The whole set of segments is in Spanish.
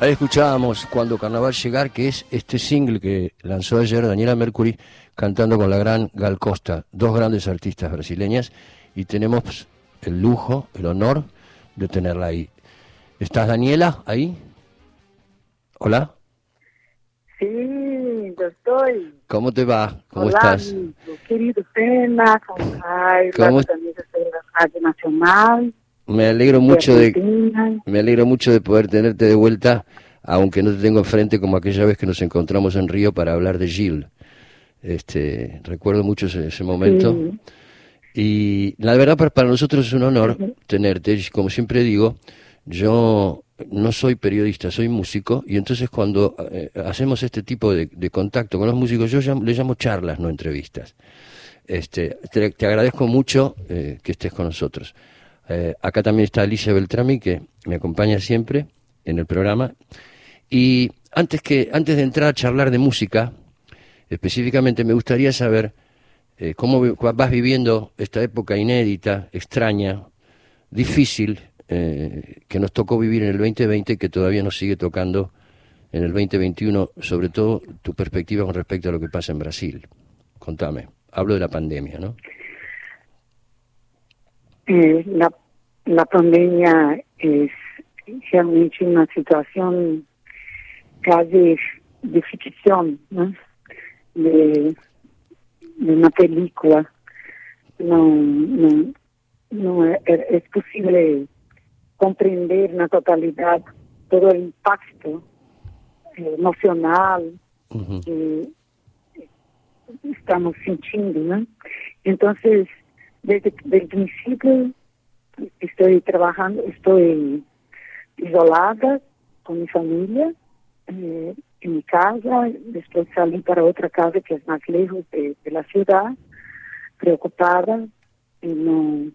Ahí escuchábamos Cuando Carnaval Llegar, que es este single que lanzó ayer Daniela Mercury cantando con la gran Gal Costa, dos grandes artistas brasileñas, y tenemos el lujo, el honor de tenerla ahí. ¿Estás Daniela ahí? ¿Hola? Sí, yo estoy. ¿Cómo te va? ¿Cómo Hola, estás? amigo, querido Pena, con Jairo, ¿Cómo- también estoy en la Radio Nacional. Me alegro mucho de, me alegro mucho de poder tenerte de vuelta, aunque no te tengo enfrente como aquella vez que nos encontramos en Río para hablar de Gilles. Este, recuerdo mucho ese, ese momento. Sí. Y la verdad para, nosotros es un honor tenerte. Y Como siempre digo, yo no soy periodista, soy músico y entonces cuando eh, hacemos este tipo de, de contacto con los músicos, yo le llamo charlas, no entrevistas. Este, te, te agradezco mucho eh, que estés con nosotros. Eh, acá también está Alicia Beltrami, que me acompaña siempre en el programa. Y antes, que, antes de entrar a charlar de música, específicamente me gustaría saber eh, cómo vas viviendo esta época inédita, extraña, difícil, eh, que nos tocó vivir en el 2020 y que todavía nos sigue tocando en el 2021, sobre todo tu perspectiva con respecto a lo que pasa en Brasil. Contame, hablo de la pandemia, ¿no? Eh, la, la pandemia es realmente una situación casi de ficción, ¿no? de, de una película. No, no, no es, es posible comprender na totalidad todo el impacto eh, emocional que estamos sentindo, né? Então, desde, desde o princípio, estou trabalhando, estou isolada com minha família, eh, em minha casa, depois saí para outra casa que é mais lejos de, da cidade, preocupada em não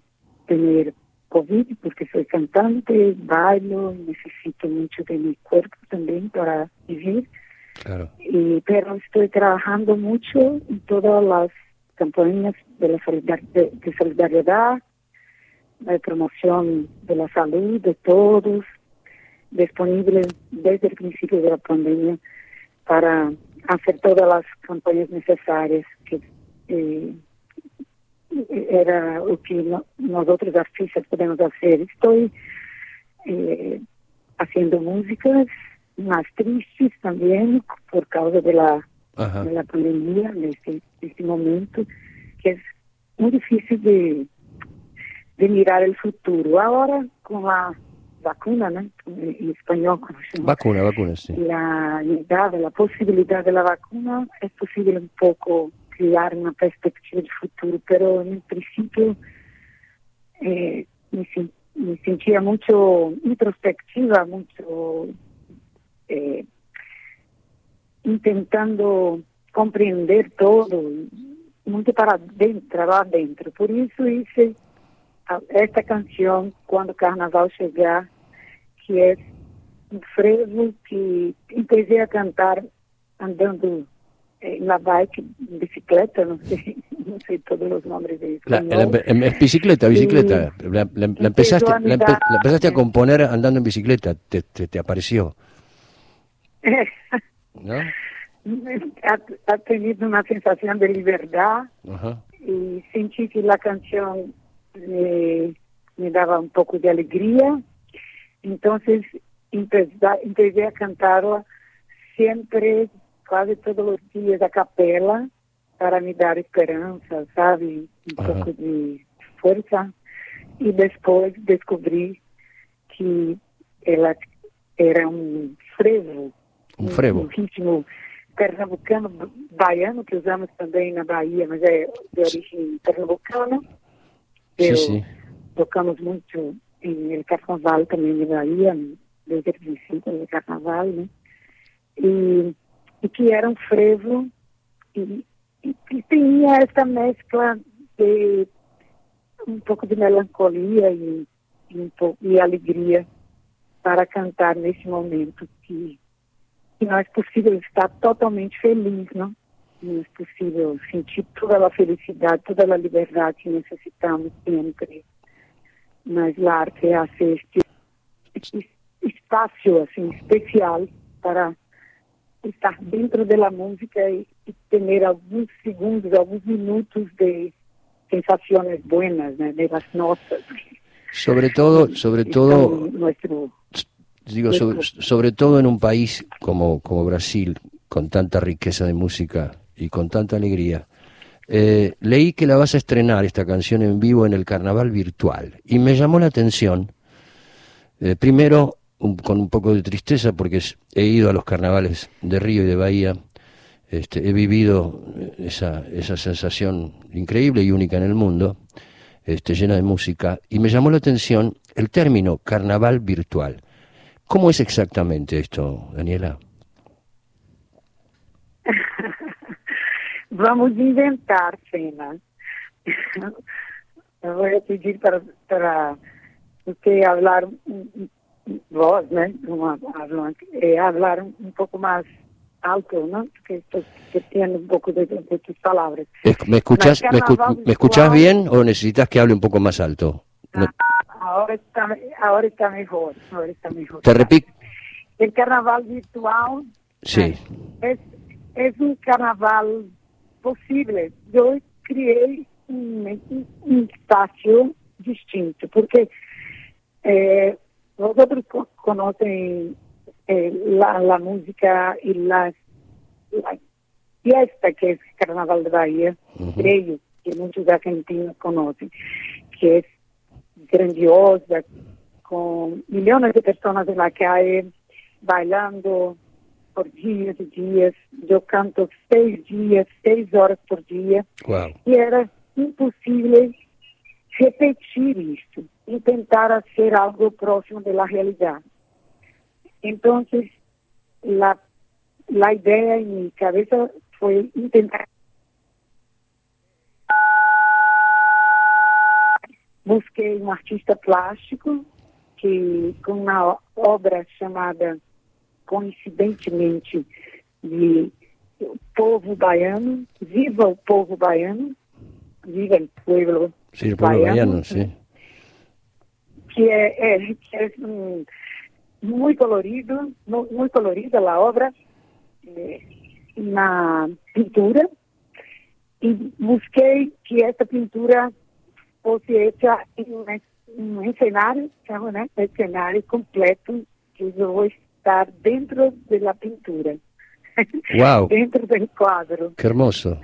ter Covid, porque sou cantante, bailo, necessito muito de meu corpo também para viver. Claro. y pero estoy trabajando mucho en todas las campañas de la solidar- de, de solidaridad, de promoción de la salud de todos, disponibles desde el principio de la pandemia para hacer todas las campañas necesarias que eh, era o que no- nosotros artistas podemos hacer. Estoy eh, haciendo músicas más tristes también por causa de la, Ajá. de la pandemia en este, este momento, que es muy difícil de, de mirar el futuro. Ahora con la vacuna, ¿no? en español, como se llama, Vacuna, vacuna, sí. la llegada, la posibilidad de la vacuna, es posible un poco crear una perspectiva de futuro, pero en el principio eh, me, me sentía mucho introspectiva, mucho eh, intentando compreender todo, muito para dentro, lá dentro. Por isso hice a- esta canção, Quando o Carnaval Chegar, que é um frevo que empecé a cantar andando eh, na bike, em bicicleta, não sei, não sei todos os nomes de La, espanhol. la- em- es bicicleta, bicicleta. La, la- la empezaste, a empe- mirar- la empezaste a componer andando en bicicleta, te, te, te apareció, ¿no? ha, ha tenido uma sensação de liberdade e senti que a canção me, me dava um pouco de alegria. Então, empecé a cantar sempre, quase todos os dias, a capela, para me dar esperança, sabe? Um pouco de força. E depois descobri que ela era um frevo, Un frevo. um ritmo pernambucano, baiano, que usamos também na Bahia, mas é de origem pernambucana. Eu sí. tocamos muito em el carnaval também na Bahia, desde o princípio do carnaval, né? E, e que era um frevo e, e que tinha essa mescla de um pouco de melancolia e, e um pouco de alegria para cantar nesse momento que, que não é possível estar totalmente feliz, não? Não é possível sentir toda a felicidade, toda a liberdade que necessitamos sempre. Mas a arte hace este, espacio así especial para estar dentro de la música y, y tener algunos segundos, algunos minutos de sensaciones buenas, ¿no? de las notas. Sobre todo, sobre todo, Nuestro, digo, sobre, sobre todo en un país como, como Brasil, con tanta riqueza de música y con tanta alegría. Eh, leí que la vas a estrenar esta canción en vivo en el carnaval virtual y me llamó la atención, eh, primero un- con un poco de tristeza porque he ido a los carnavales de Río y de Bahía, este, he vivido eh, esa, esa sensación increíble y única en el mundo, este, llena de música, y me llamó la atención el término carnaval virtual. ¿Cómo es exactamente esto, Daniela? Vamos inventar cenas. Eu vou pedir para, para você hablar, um- vós, né? Uma, hablar, eh, hablar um pouco mais alto, ¿no? Porque estou tendo um pouco de, de tus palabras. ¿Me escuchás, me, escu- me virtual. bien o necesitas que hable un poco más alto? No, Ahora está, ahora está mejor, ahora está mejor. te repito, El carnaval virtual sí, es, es un carnaval posible. Yo criei un, un- un espacio distinto, porque eh, vosotros co- conocen eh, la, la música y la, la fiesta que es Carnaval de Bahía, Ujú. creo que muchos argentinos conocen, que es grandiosa, con millones de personas en la calle bailando por días y días. Yo canto seis días, seis horas por día wow. y era imposible repetir esto, intentar hacer algo próximo de la realidad. Entonces, la, la idea en mi cabeza busquei um artista plástico que com uma obra chamada coincidentemente de O Povo Baiano, Viva o Povo Baiano, Viva Sí, el pueblo Baiano, baiano, sí. que é, é, que é hum, muito colorido, mu- muito colorida a obra eh, na pintura e busquei que essa pintura hecha em um, cenário, chama, né? Um cenário completo que eu vou estar dentro da pintura, Wow, dentro do quadro. qué hermoso.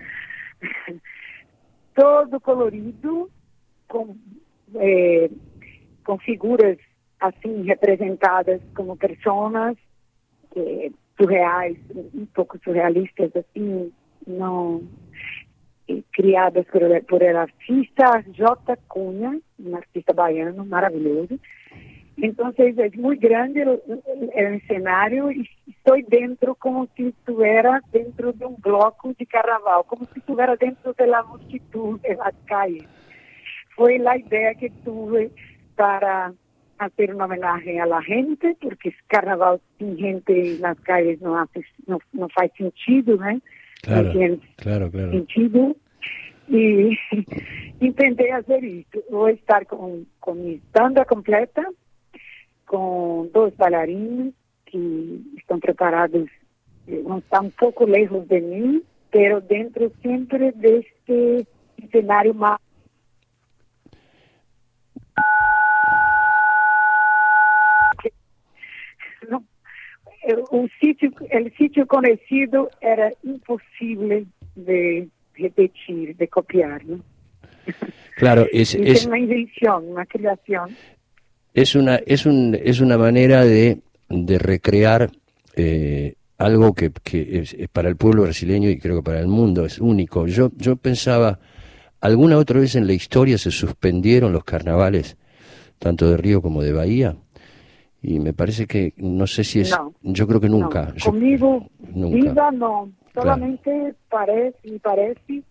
todo colorido, com, eh, com figuras assim representadas como pessoas eh, surreais, um pouco surrealistas, assim, não criadas por, por el artista J. Cunha, um artista baiano maravilhoso. Então, é muito grande o, o cenário e estou dentro como se estivesse dentro de um bloco de carnaval, como se estivesse dentro da multitud das calles. Foi a ideia que tive para fazer uma homenagem à gente, porque carnaval sem gente nas calles não, não, não faz sentido, né? Claro, Não tem claro, claro. sentido e tentei fazer isso. Vou estar com, com minha banda completa, com dois bailarinos que estão preparados, eh, vão estar um pouco lejos de mim, pero dentro sempre deste cenário mais Não, eh, o sítio, o sítio conhecido era impossível de repetir, de copiar, ¿no? Claro, es, es, una invención, una creación. es, una, es, un, es una manera de, de recrear eh, algo que, que es, es para el pueblo brasileño y creo que para el mundo es único. Yo, yo pensaba, ¿alguna otra vez en la historia se suspendieron los carnavales, tanto de Río como de Bahía? Y me parece que, no sé si es, No. yo creo que nunca. No, conmigo, nunca. viva no. Solamente parece, me parece,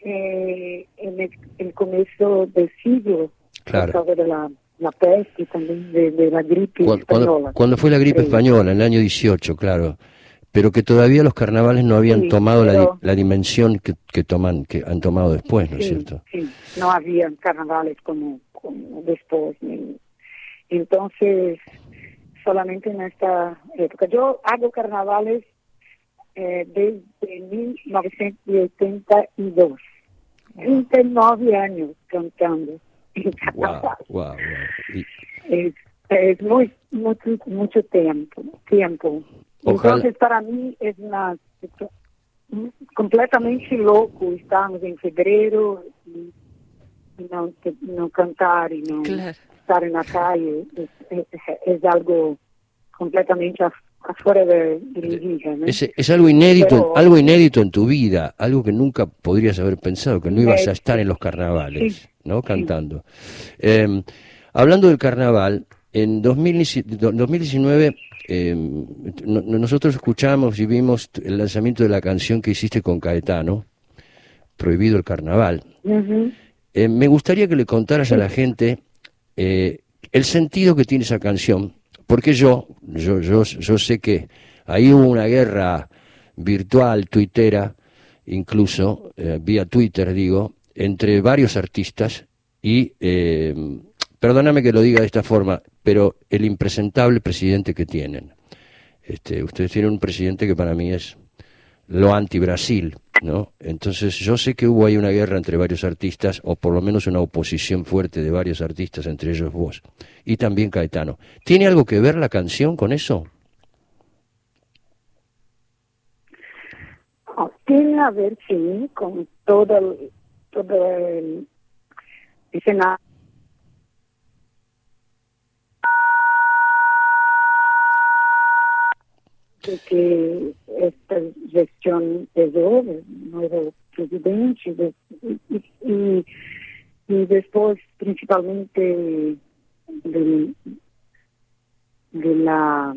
eh, en el, el comienzo del siglo, Claro. de la, la peste también de, de la gripe Cuando, cuando- española. cuando fue la gripe Sí. española, en el año 18, claro. Pero que todavía los carnavales no habían Sí, tomado la, di- pero- la dimensión que, que toman, que han tomado después, ¿no es Sí, cierto? sí, no había carnavales como, como después. ni- Entonces, solamente en esta época. Yo hago carnavales eh, desde 1982. 39 años cantando. Wow, wow, Es, es muy, mucho, mucho tiempo. tiempo. Entonces, para mí es una completamente loco. Estamos en febrero y, no, no cantar y no estar en la calle. Es, es, algo completamente afuera de, de es, es, algo inédito, algo inédito en tu vida, algo que nunca podrías haber pensado, que no ibas a estar en los carnavales, ¿no? Cantando. Em, hablando del carnaval, en 2019 em, nosotros escuchamos y vimos el lanzamiento de la canción que hiciste con Caetano, Prohibido el Carnaval. Em, me gustaría que le contaras a la gente eh, el sentido que tiene esa canción, porque yo, yo, yo, yo sé que ahí hubo una guerra virtual, tuitera, incluso, eh, vía Twitter digo, entre varios artistas y, eh, perdóname que lo diga de esta forma, pero el impresentable presidente que tienen. Este, ustedes tienen un presidente que para mí es lo anti-Brasil, ¿no? Entonces yo sé que hubo ahí una guerra entre varios artistas, o por lo menos una oposición fuerte de varios artistas, entre ellos vos, y también Caetano. ¿Tiene algo que ver la canción con eso? tiene a ver, sí, con todo el, todo de que esta gestión es de nuevo presidente y, y, después principalmente de, de la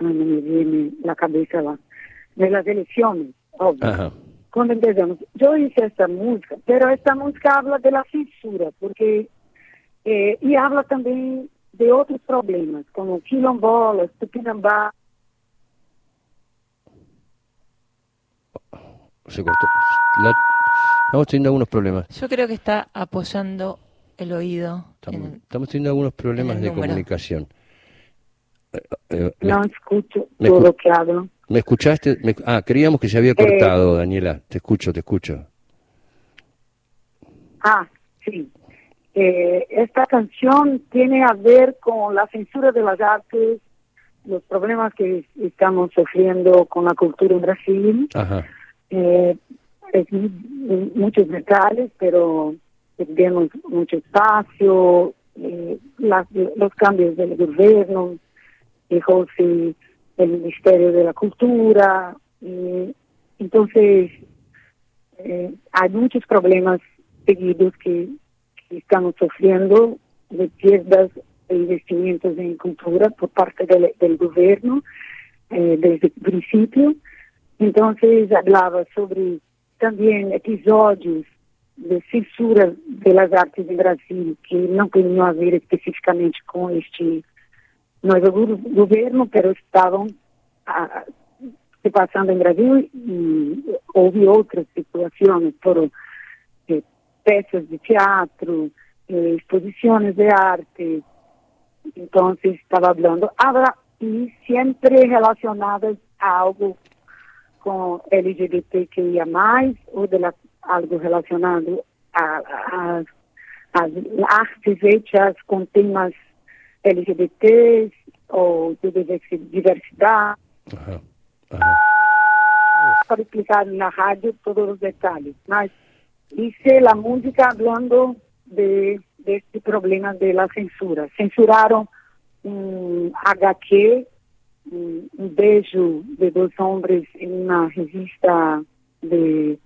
no me viene la cabeza de las elecciones obvio. Cuando empezamos, yo hice esta música, pero esta música habla de la censura, porque eh, y habla también de otros problemas, como quilombolas, tupinambá, se cortó. estamos teniendo algunos problemas. Yo creo que está apoyando el oído. Estamos, teniendo algunos problemas de comunicación. Eh, eh, no escucho todo lo que hablo. ¿Me escuchaste? ah, creíamos que se había cortado, eh, Daniela. Te escucho, te escucho. Ah, sí. esta canción tiene a ver con la censura de las artes, los problemas que estamos sufriendo con la cultura en Brasil. Ajá eh, es muchos detalles, pero tenemos mucho espacio, eh, los cambios del gobierno, el Ministerio de la Cultura, entonces eh, hay muchos problemas seguidos que, estamos sufriendo de pierdas de investimentos en cultura por parte del, del gobierno eh, desde el principio entonces hablaba sobre también episodios de censura de las artes en Brasil que no tenían a ver específicamente con este nuevo gobierno, pero estaban ah, se pasando en Brasil y houve outras situações, por eh, peças de teatro, eh, exposiciones de arte. Entonces estaba hablando, habla y siempre relacionadas a algo com LGBTQIA+, ou de la, algo relacionado às artes hechas com temas LGBTs ou de diversidade. Uhum. Uhum. Para explicar na rádio todos os detalhes. Mas hice a música falando de, de este problema de la censura. Censuraram um HQ un, un beso de dos hombres en una revista de,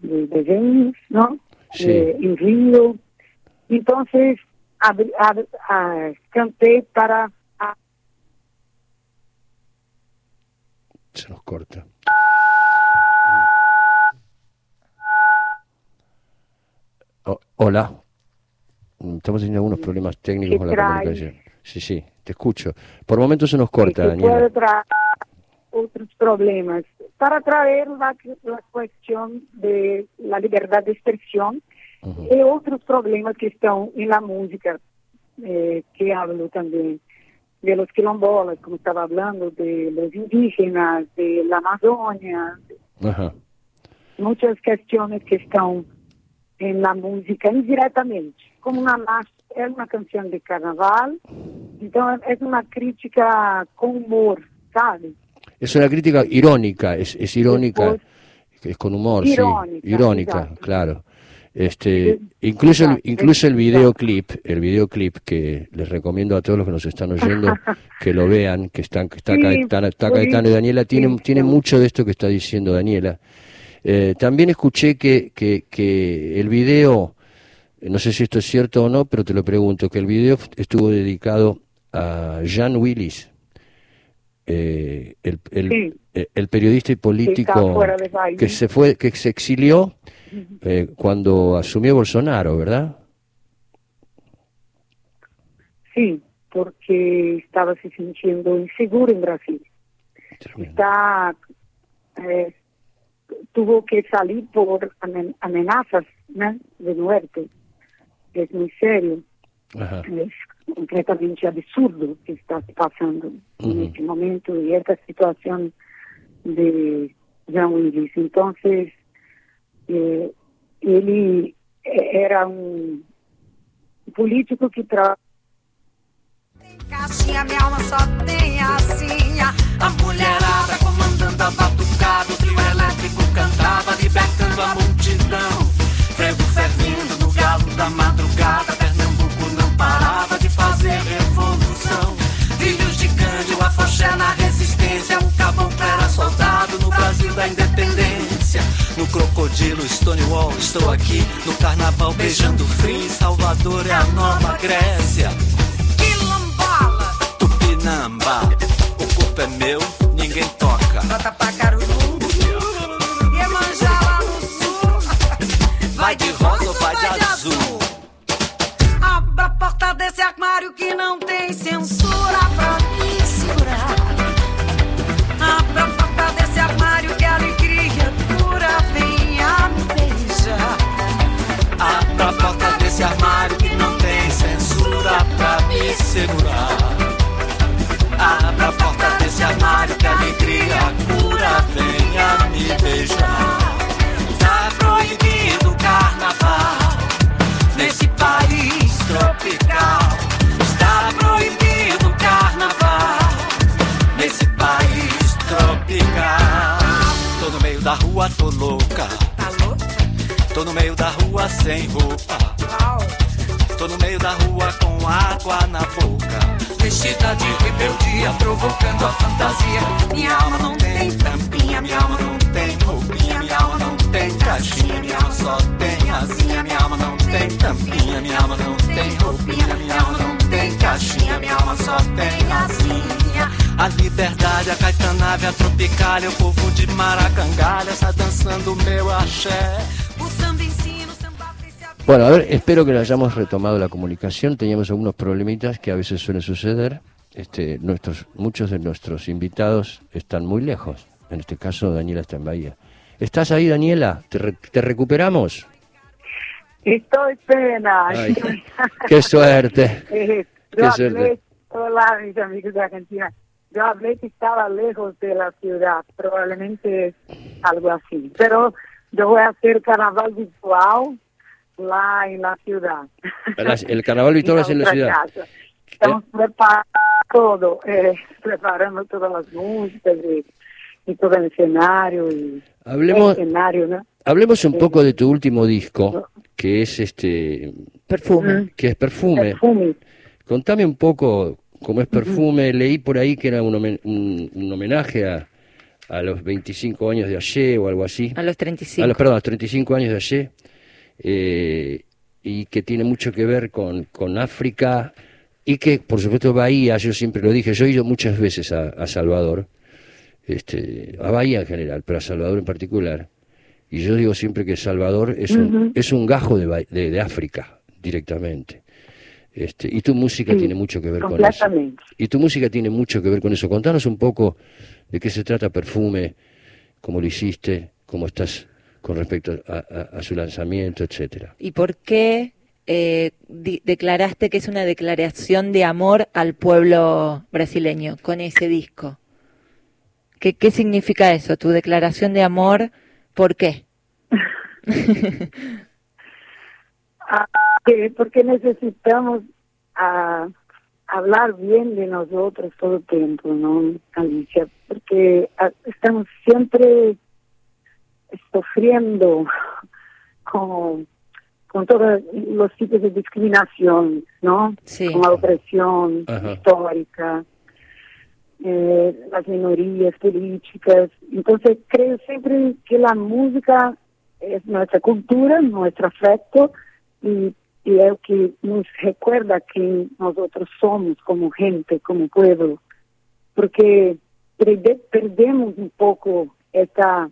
de, ¿no? Sí. Eh, en Río. Entonces, ab, ab, a, canté para... A... Se nos corta. Oh, hola. Estamos teniendo algunos problemas técnicos con la comunicación. Sí, sí, te escucho. Por momentos se nos corta, sí, Puede traer otros problemas. Para traer la, la cuestión de la libertad de expresión uh -huh. y otros problemas que están en la música, eh, que hablo también. de los quilombolas, como estaba hablando, de los indígenas, de la Amazonia, muchas cuestiones que están en la música indirectamente, como una marcha, es una canción de carnaval, entonces es una crítica con humor, ¿sabes? Es una crítica irónica, es, es irónica, es con humor, Irónica, sí, irónica, exacto. claro. Este, incluso el, incluso el videoclip, el videoclip que les recomiendo a todos los que nos están oyendo que lo vean, que están, que está, Sí, Caetano, está Caetano y Daniela, tiene, tiene mucho de esto que está diciendo Daniela. Eh, también escuché que, que, que el video, no sé si esto es cierto o no, pero te lo pregunto, que el video estuvo dedicado a Jan Willis, eh, el, el, Sí. eh, el periodista y político que se fue, que se exilió eh, cuando asumió Bolsonaro, ¿verdad? Sí, porque estaba se sintiendo inseguro en Brasil. Tremendo. Está, eh, tuvo que salir por amen- amenazas ¿no? de muerte. Es muy serio, Ajá. es completamente absurdo que está pasando Ujú. en este momento y esta situación de Jean Willis. Entonces, eh, ele eh, era um político que tra Caixinha, minha alma só tem asinha. A mulherada No crocodilo, Stonewall, estou aqui. No carnaval, beijando frio. Salvador é a nova Grécia. Quilombola, Tupinamba, o corpo é meu, ninguém toca. bota pra segurar. Abra a porta desse armário que a alegria cura venha me beijar. Tá proibido carnaval nesse país tropical. Está proibido carnaval nesse país tropical. Tô no meio da rua, tô louca. Tá louca? Tô no meio da rua sem roupa. Vestida de rebeldia, provocando a fantasia. Minha alma não tem tampinha, minha alma não tem roupinha, minha alma não tem caixinha, minha alma só tem asinha, minha alma não tem tampinha, minha alma não tem roupinha, minha alma não tem caixinha, minha alma só tem asinha. A liberdade, a caetanave, a tropicália, o povo de Maracangalha está dançando meu axé. O samba ensina. Bueno, a ver, espero que hayamos retomado la comunicación. Teníamos algunos problemitas que a veces suelen suceder. Este, nuestros, muchos de nuestros invitados están muy lejos. En este caso, Daniela está en Bahía. ¿Estás ahí, Daniela? ¿Te, re- te recuperamos? Estoy pena. Ay, ¡Qué suerte! Eh, Qué yo suerte. hablé, hola mis amigos de Argentina, yo hablé que estaba lejos de la ciudad, probablemente es algo así, pero yo voy a hacer carnaval virtual lá en la ciudad. La- el carnaval virtual es en la ciudad. casa. Estamos preparando todo, eh, preparando todas las músicas y, y todo el escenario y Hablemos, el escenario, ¿no? hablemos un poco de tu último disco, que es este Perfume. que es Perfume. Perfume. Contame un poco cómo es Perfume. Leí por ahí que era un, homen- un- un homenaje a, a los 25 años de ayer o algo así. A los 35. A los, perdón, a los 35 años de ayer. eh, y que tiene mucho que ver con, con África y que, por supuesto, Bahía, yo siempre lo dije, yo he ido muchas veces a, a Salvador, este, a Bahía en general, pero a Salvador en particular. Y yo digo siempre que Salvador es un, es un gajo de, de, de África directamente. Este, y tu música Sí, tiene mucho que ver con eso. Y tu música tiene mucho que ver con eso. Contanos un poco de qué se trata Perfume, cómo lo hiciste, cómo estás con respecto a, a- a su lanzamiento, etcétera. ¿Y por qué eh, declaraste que es una declaración de amor al pueblo brasileño con ese disco. ¿Qué, qué significa eso? ¿Tu declaración de amor? ¿Por qué? Ah, que- porque necesitamos ah, hablar bien de nosotros todo el tiempo, ¿no, Alicia? Porque ah, estamos siempre sufriendo con, con todos los tipos de discriminación, ¿no? Sí. Con la opresión Ajá. histórica, eh, las minorías políticas. Entonces creo siempre que la música es nuestra cultura, nuestro afecto y, y es lo que nos recuerda que nosotros somos como gente, como pueblo, porque perde- perdemos un poco esta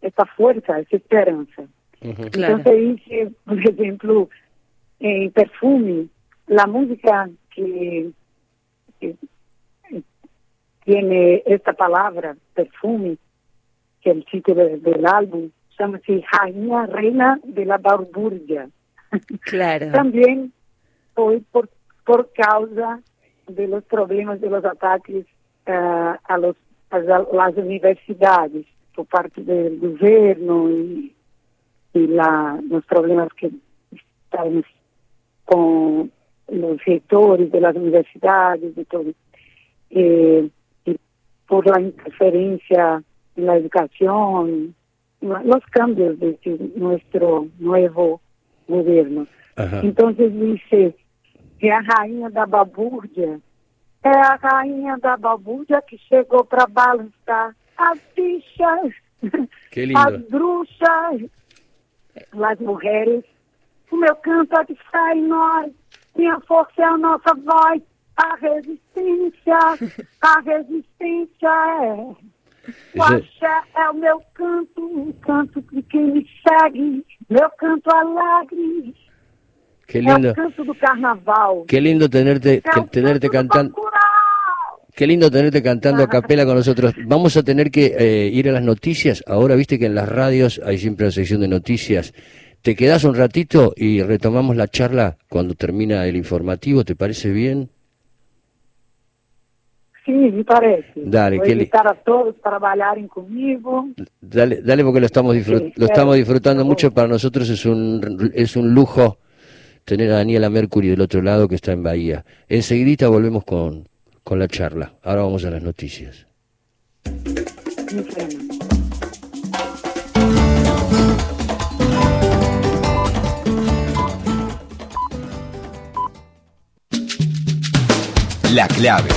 esta fuerza, esa esperanza. Ujú. Claro. Entonces hice, por ejemplo, en perfume, la música que, que, eh, tiene esta palabra, perfume, que es el título de- del álbum, llama-se Rainha Reina de la Balbúrdia. Claro. También fue por, por causa de los problemas de los ataques ah, a, los, a la- las universidades por parte del gobierno y, y la, los problemas que estamos con los rectores de las universidades y todo. Eh, y por la interferencia en la educación, los cambios de nuestro nuevo gobierno. Ajá. Entonces dice que a rainha da babúrdia é a rainha da babúrdia que chegou para balançar as bichas, as bruxas, as mulheres. O meu canto é de fé em nós, minha força é a nossa voz, a resistência, a resistência é. O axé é o meu canto, o canto de quem me segue, meu canto alegre. Qué É lindo. o canto do carnaval. Qué lindo tenerte, É que- tenerte cantando. Qué lindo tenerte cantando a capela con nosotros. Vamos a tener que eh, ir a las noticias. Ahora viste que en las radios hay siempre una sección de noticias. Te quedas un ratito y retomamos la charla cuando termina el informativo. ¿Te parece bien? Sim, me parece. Dale, li- invitar a todos para trabalharem comigo. Dale, dale porque lo estamos, disfrut- Sí, lo estamos disfrutando mucho. Para nosotros es un, es un lujo tener a Daniela Mercury del otro lado que está en Bahía. Enseguidita volvemos con, con la charla. Ahora vamos a las noticias. La clave.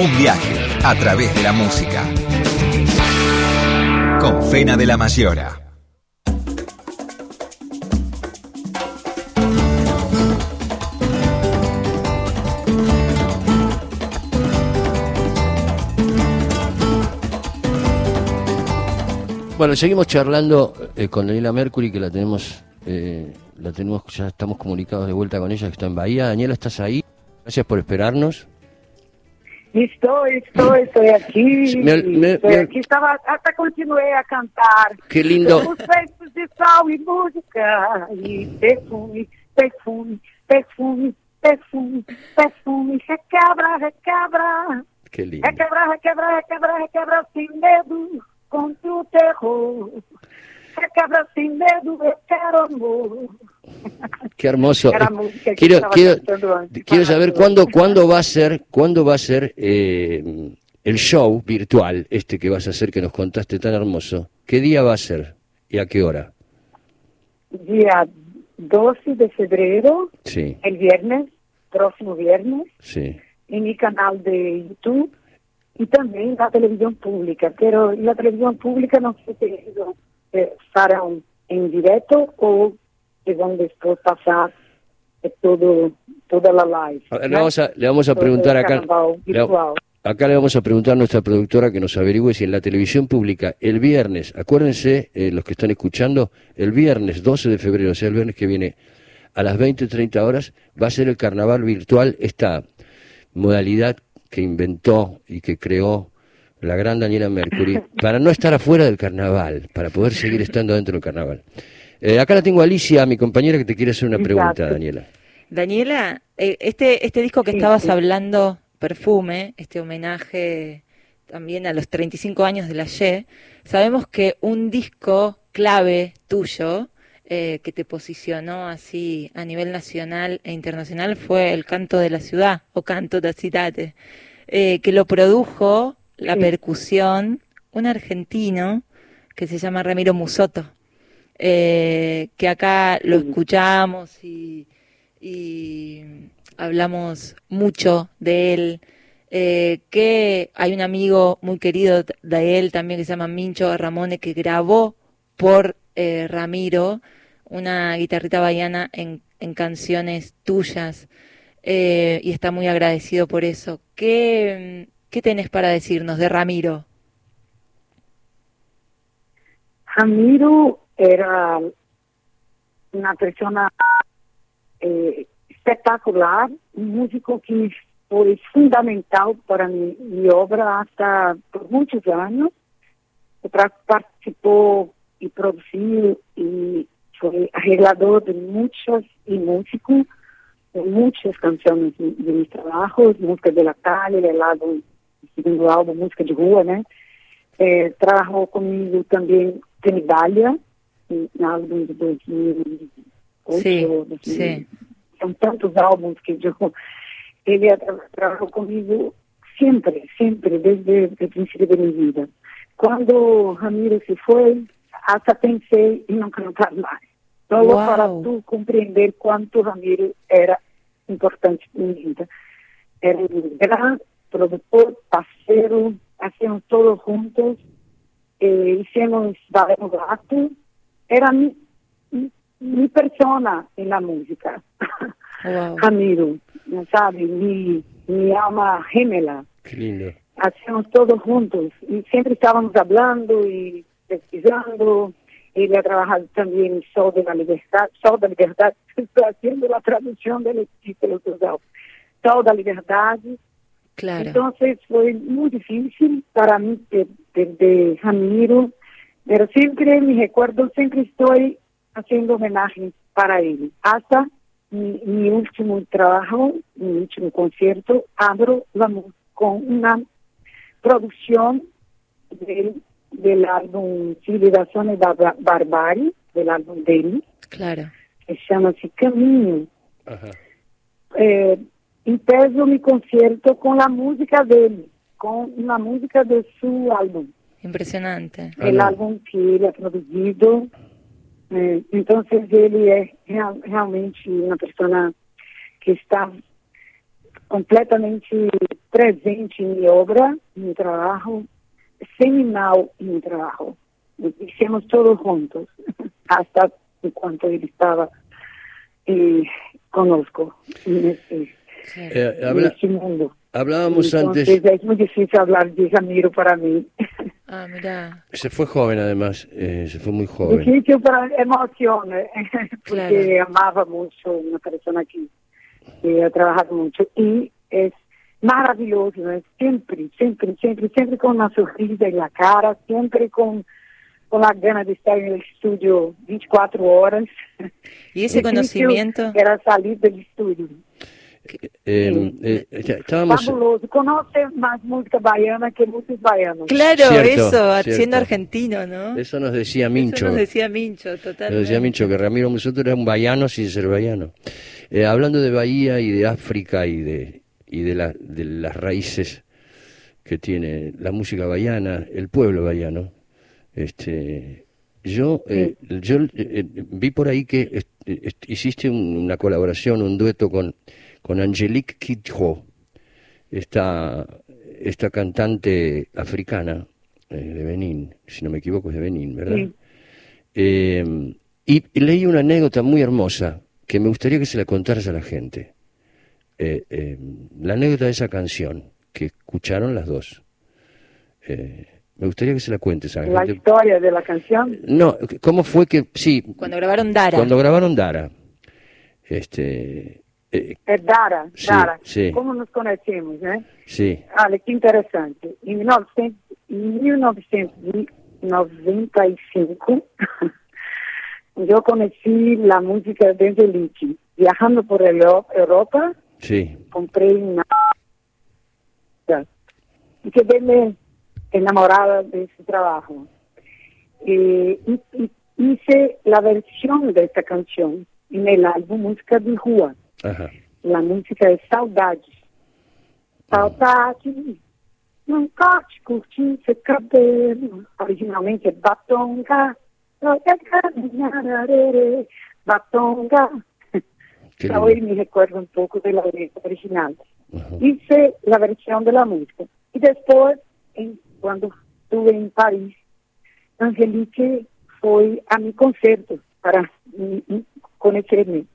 Un viaje a través de la música. Con Fena de la Mayora. Bueno, seguimos charlando eh, con Daniela Mercury, que la tenemos, eh, la tenemos, ya estamos comunicados de vuelta con ella, que está en Bahía. Daniela, ¿estás ahí? Gracias por esperarnos. Estou, estou, estou aqui. Me- me- estou me- aqui. Estava, até continuei a cantar. Qué lindo. Os feitos de sal e música. E perfume, perfume, perfume, perfume, perfume. Requebra, requebra. Qué lindo. Requebra, requebra, requebra, requebra sem medo contra o terror. Requebra sem medo, eu quero amor. Qué hermoso. Quiero saber cuándo, cuándo va a ser, cuándo va a ser eh, el show virtual este que vas a hacer que nos contaste tan hermoso. ¿Qué día va a ser y a qué hora? Dia 12 de fevereiro, Sí, el viernes, próximo viernes, sí. en mi canal de YouTube y también la televisión pública. Pero la televisión pública no sé si ellos eh, estarán en directo o que van después pasar eh, todo, toda la live. A ver, le vamos a, le vamos a Todo preguntar acá. le-. Acá le vamos a preguntar a nuestra productora que nos averigüe si en la televisión pública el viernes, acuérdense, eh, los que están escuchando, el viernes 12 de febrero, o sea, el viernes que viene, a las 20 30 horas, va a ser el carnaval virtual, esta modalidad que inventó y que creó la gran Daniela Mercury, para no estar afuera del carnaval, para poder seguir estando dentro del carnaval. Eh, acá la tengo a Alicia, mi compañera, que te quiere hacer una pregunta. Daniela. Daniela, eh, este, este disco que Sí, estabas sí. hablando, Perfume, este homenaje también a los 35 años de la Ye, sabemos que un disco clave tuyo eh, que te posicionó así a nivel nacional e internacional fue El Canto de la Ciudad o Canto da Ciudad, eh, que lo produjo la Sí. percusión un argentino que se llama Ramiro Musoto, eh, que acá lo escuchamos y, y hablamos mucho de él. eh, que hay un amigo muy querido de él también que se llama Mincho Ramone que grabó por eh, Ramiro una guitarrita baiana en, en canciones tuyas eh, y está muy agradecido por eso. ¿Qué, ¿Qué tenés para decirnos de Ramiro? Ramiro era una persona eh, espectacular, un músico que fue fundamental para mi, obra hasta por muchos años. Participó y produjo y fue arreglador de muchas y músico de muchas canciones de, de mis trabajos, música de la calle, del álbum, el segundo álbum, música de rua, né? Eh, trabajó conmigo también Tenidalia, en álbum de 2008. Sí, 2000. sí. Son tantos álbuns que yo... Ele tra- trabajó conmigo siempre, siempre, desde el principio de mi vida. Cuando Ramiro se fue, hasta pensé en no cantar más. Solo Wow. para tú comprender cuánto Ramiro era importante en mi vida. Era un gran productor, parceiro, hacíamos todo juntos, eh, hicimos Valemos Gato. Era mi, mi, mi persona en la música. Wow. Ramiro, ¿no sabe? Mi, mi alma gemela. Qué lindo. Hacíamos todo juntos y siempre estábamos hablando y pesquisando. Ele ha trabajado también en Sol de la Libertad. Sol de la Libertad, estoy haciendo la traducción de los títulos dos álbumes. Sol da Liberdade. Claro. Entonces fue muy difícil para mí de, de, de Ramiro, pero siempre me recuerdo, siempre estoy haciendo homenaje para él. Hasta mi, mi último trabajo, mi último concierto, abro la con una producción del, del álbum Civilizaciones da Ba- Barbárie, del álbum de él, Claro. que se llama así Caminho. Ajá. eh, empezo mi concierto con la música dele, con una música de su álbum, Impresionante. Ah, el no. álbum que ele ha produzido. Eh, entonces ele é real- realmente uma pessoa que está completamente presente em minha obra, em meu trabalho, seminal em meu trabalho. Hicimos todos juntos, hasta enquanto ele estava eh, conosco nesse, Claro. Eh, habla- neste mundo. hablábamos Entonces antes, es muy difícil hablar de Ramiro para mí. Ah, mira. se fue joven además, eh, se fue muy joven. Difícil para emociona, porque Claro. amaba mucho una persona que, que ha trabajado mucho y es maravilloso, ¿no? siempre, siempre, siempre, siempre con una sonrisa en la cara, siempre con, con la gana de estar en el estudio 24 horas. Y ese conocimiento, Era salir del estudio. Eh, eh, estábamos, Fabuloso. Conoce más música baiana que muchos baianos. claro, Cierto, eso, cierto. siendo argentino, ¿no? eso nos decía Eso Mincho. nos decía Mincho, Nos totalmente. decía Mincho que Ramiro Musoto era un baiano sin ser baiano. Eh, hablando de Bahía y de África y de, y de, la- de las raíces que tiene la música baiana, el pueblo baiano, este, yo, eh, yo eh, eh, vi por ahí que est- hiciste un- una colaboración, un dueto con, con Angelique Kidjo, esta, esta cantante africana eh, de Benín, si no me equivoco es de Benín, ¿verdad? Sí. Eh, y, y leí una anécdota muy hermosa que me gustaría que se la contaras a la gente. Eh, eh, la anécdota de esa canción que escucharon las dos. Eh, me gustaría que se la cuentes a la La gente. historia de la canción. No, ¿cómo fue que, sí, Cuando grabaron Dara. cuando grabaron Dara, este, eh, Es Dara, Sí, Dara. sí. Como nos conhecemos, né? sí, interessante. Em, 1900, em 1995, yo conocí la música de Angelique. Viajando por Euro- Europa, Sí. compré una... Y quedé me enamorada de su trabajo. Eh, y, y hice la versión de esta canción en el álbum Música de Rua. Ajá. La música es Saudades. Saudade, não corte, curtir seu cabelo. Originalmente é Batonga. Batonga. Ele lindo. me recuerda um pouco da letra original. Ajá. Hice la versión de la música. Y después, en- cuando estuve en París, Angelique fue a mi concierto para conocerme.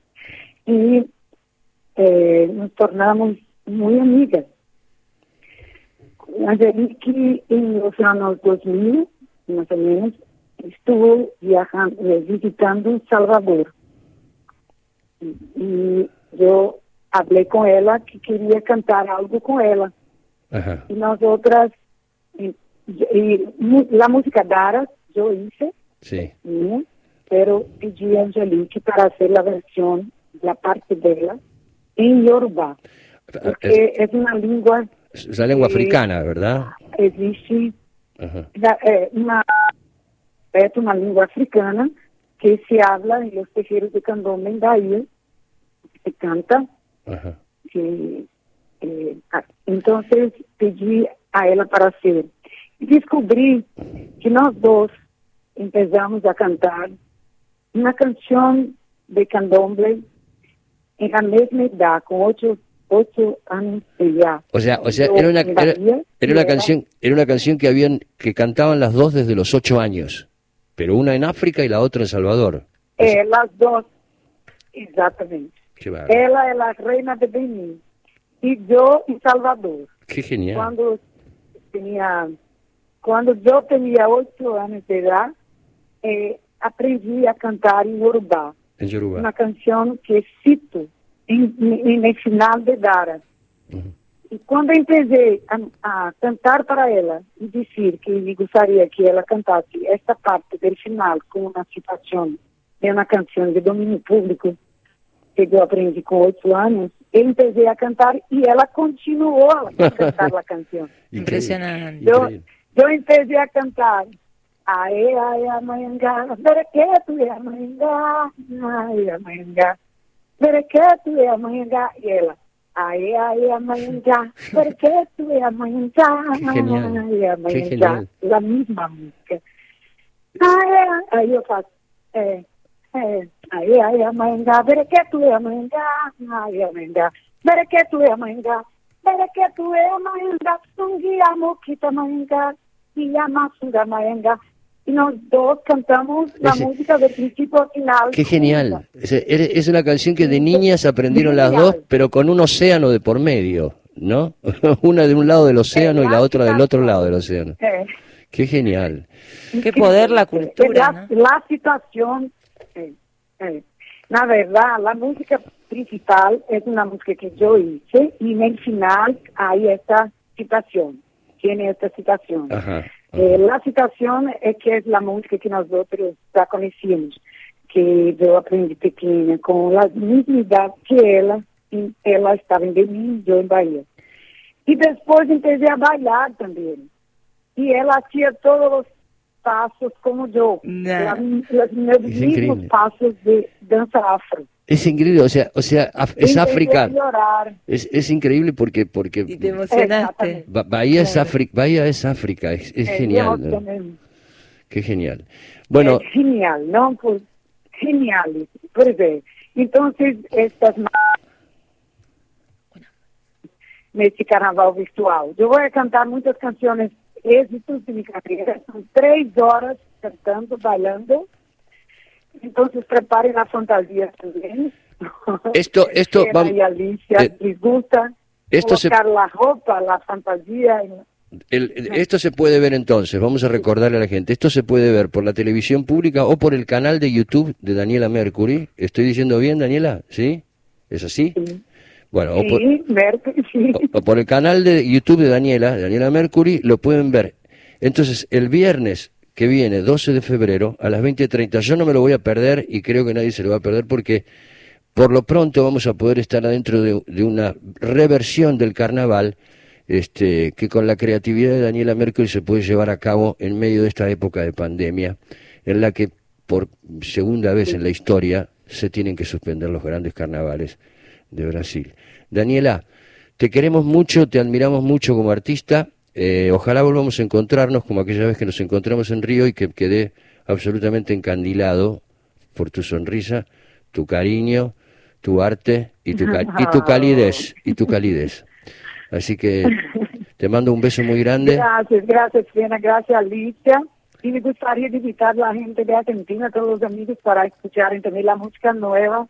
Y eh, nos tornamos muy amigas. Angelique en los años 2000, más o menos, estuvo viajando, eh, visitando Salvador. Y, y yo hablé con ella que quería cantar algo con ella. Ajá. Y nosotras, y, y mu- la música Dara, yo hice, Sí. mía, pero pedí a Angelique para hacer la versión, la parte de ella, en Yoruba, Es, porque es una lengua es la lengua Sí. africana, ¿verdad? existe Ajá. la- eh, una, es una lengua africana que se habla en los tejeros de candombe en Bahía, se canta, Ajá. que eh, ah, entonces pedí a ela para hacer. Y descubrí que nós dos empezamos a cantar una canción de candomblé en la misma edad, con ocho, ocho años de edad. O sea, o sea, era una, era, era una canción, era una canción que habían, que cantaban las dos desde los ocho años, pero una en África y la otra en Salvador. Eh, las dos, exactamente. Qué bárbaro. Ela é a reina de Benin e eu em Salvador. Qué genial. Quando tinha, quando eu tinha oito anos de idade, eh, aprendi a cantar em Urubá, En Yoruba. uma canção que cito em, em, em final de Dara. Uhum. E quando eu empecei a, a cantar para ela e dizer que me gostaria que ela cantasse esta parte do final com uma citação de uma canção de domínio público que eu aprendi com oito anos, eu empecei a cantar e ela continuou a cantar a canção. Increíble. Impresionante. Eu, eu empecei a cantar. Aê, aê, amanhã, berequeto e amanhã, aê, amanhã, berequeto e amanhã, e ela, ai aê, Amanjá, porque tu é Amanjá, amanhã Amanjá, a mesma música. Aê, aí eu faço, é, é, amanhã, aê, Amanjá, porque tu é amanhã, aê, Amanjá, porque tu é Amanjá, porque tu é Amanjá, amanhã moquita, Amanjá, ia, amanhã Amanjá, Y nos dos cantamos la Ese- música de principio a final. Qué genial. Es, es- una canción que de niñas aprendieron las dos, pero con un océano de por medio, ¿no? Una de un lado del océano y la otra del otro lado del océano. Eh, Qué genial. Qué poder la cultura, la, ¿no? la situación, eh, eh, la verdad, la música principal es una música que yo hice y en el final hay esta citación, tiene esta citación. Ajá. Eh, la citación es que es la música que nosotros ya conocíamos, que yo aprendí pequeña, con la misma edad que ella, y ella estaba en Benin, yo en Bahía. Y después empecé a bailar también. Y ella hacía todos los pasos como yo, Nah. la- los mismos Es increíble. pasos de danza afro. Es increíble, o sea, o sea, es África. Es, es increíble porque Y porque te emocionaste. Ba- Bahía es África, Bahía es África, es, es genial, ¿no? Qué genial. Bueno, Es genial, ¿no? Pues, genial. Por ejemplo, entonces, estas nesse carnaval virtual. Eu vou cantar muitas canções êxitos de minha carreira. São três horas cantando, bailando. Então, preparem a fantasia também. Esto- esto Ela vam- e Alicia eh, les gusta esto se- la ropa, la fantasia. el- el- esto se puede ver entonces, vamos a recordarle a la gente, esto se puede ver por la televisión pública o por el canal de YouTube de Daniela Mercury. ¿Estoy diciendo bien, Daniela? ¿Sí? ¿Es así? Bueno, o por, Mercury, sim. o- o por el canal de YouTube de Daniela, Daniela Mercury, lo pueden ver. Entonces, el viernes que viene 12 de febrero a las 20.30. Yo no me lo voy a perder y creo que nadie se lo va a perder porque por lo pronto vamos a poder estar adentro de, una reversión del carnaval este, que con la creatividad de Daniela Merkel se puede llevar a cabo en medio de esta época de pandemia en la que por segunda vez en la historia se tienen que suspender los grandes carnavales de Brasil. Daniela, te queremos mucho, te admiramos mucho como artista. Eh, ojalá volvamos a encontrarnos como aquella vez que nos encontramos en Río y que quedé absolutamente encandilado por tu sonrisa, tu cariño, tu arte y tu, ca- y tu calidez, y tu calidez. Así que te mando un beso muy grande. Gracias, gracias, Fiona, gracias, Alicia. Y me gustaría invitar a la gente de Argentina, a todos los amigos, para escuchar también la música nueva.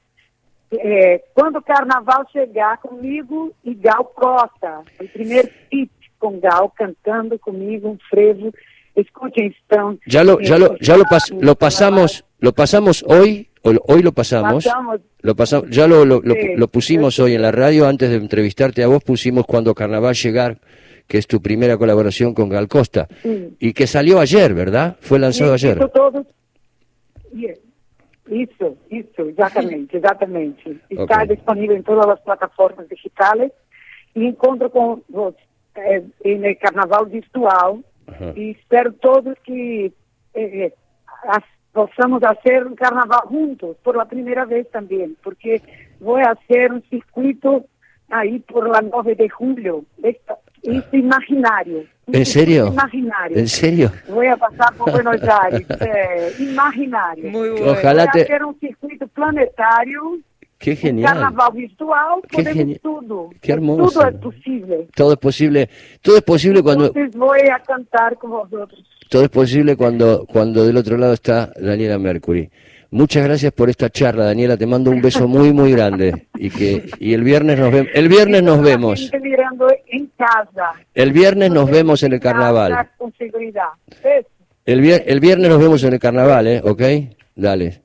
Eh, cuando o carnaval chegar comigo e Gal Costa, o primeiro feat com Gal cantando comigo um frevo. Escuchen, estão. Ya lo, ya lo, ya lo, pas- lo pasamos, lo pasamos hoy, hoy lo pasamos. Pasamos. Lo pasamos, ya lo, lo, lo- Sí. lo pusimos hoy en la radio, antes de entrevistarte a vos pusimos cuando Carnaval llegar, que es tu primera colaboración con Gal Costa, Sí. y que salió ayer, ¿verdad? Fue lanzado ayer. todos. Isso, isso, exatamente, exatamente. Está Ok. disponível em todas as plataformas digitais e encontro com os eh, em Carnaval Virtual Ajá. e espero todos que eh, as- possamos fazer um carnaval juntos por la primeira vez também, porque vou fazer um circuito aí por la 9 de julho, esta, este imaginário. um ¿En serio? circuito Imaginário. ¿En serio? Voy a pasar por Buenos Aires, eh, imaginario. Muy bueno. Ojalá Voy a te... hacer un circuito planetario, Qué un genial. carnaval virtual, Qué podemos tudo. Qué hermoso. Todo es posible. Todo es posible, todo es posible cuando, Entonces voy a cantar con vosotros. todo es posible cuando, cuando del otro lado está Daniela Mercury. Muchas gracias por esta charla, Daniela. Te mando un beso muy, muy grande. Y que, y el viernes nos vemos. El viernes nos vemos. en casa. El viernes nos vemos en el carnaval. Con seguridad. El, vier- el viernes nos vemos en el carnaval, ¿eh? ¿Ok? Dale.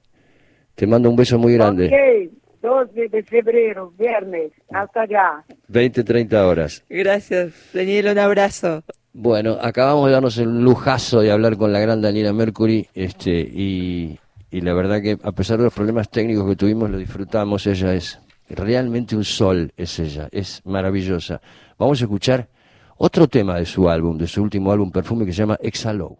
Te mando un beso muy grande. Ok, 12 de febrero, viernes. Hasta allá. 20, 30 horas. Gracias, Daniel, un abrazo. Bueno, acabamos de darnos el lujazo de hablar con la gran Daniela Mercury, este, y, y la verdad que a pesar de los problemas técnicos que tuvimos, lo disfrutamos. Ella es realmente un sol, es ella, es maravillosa. Vamos a escuchar otro tema de su álbum, de su último álbum Perfume, que se llama Exhalo.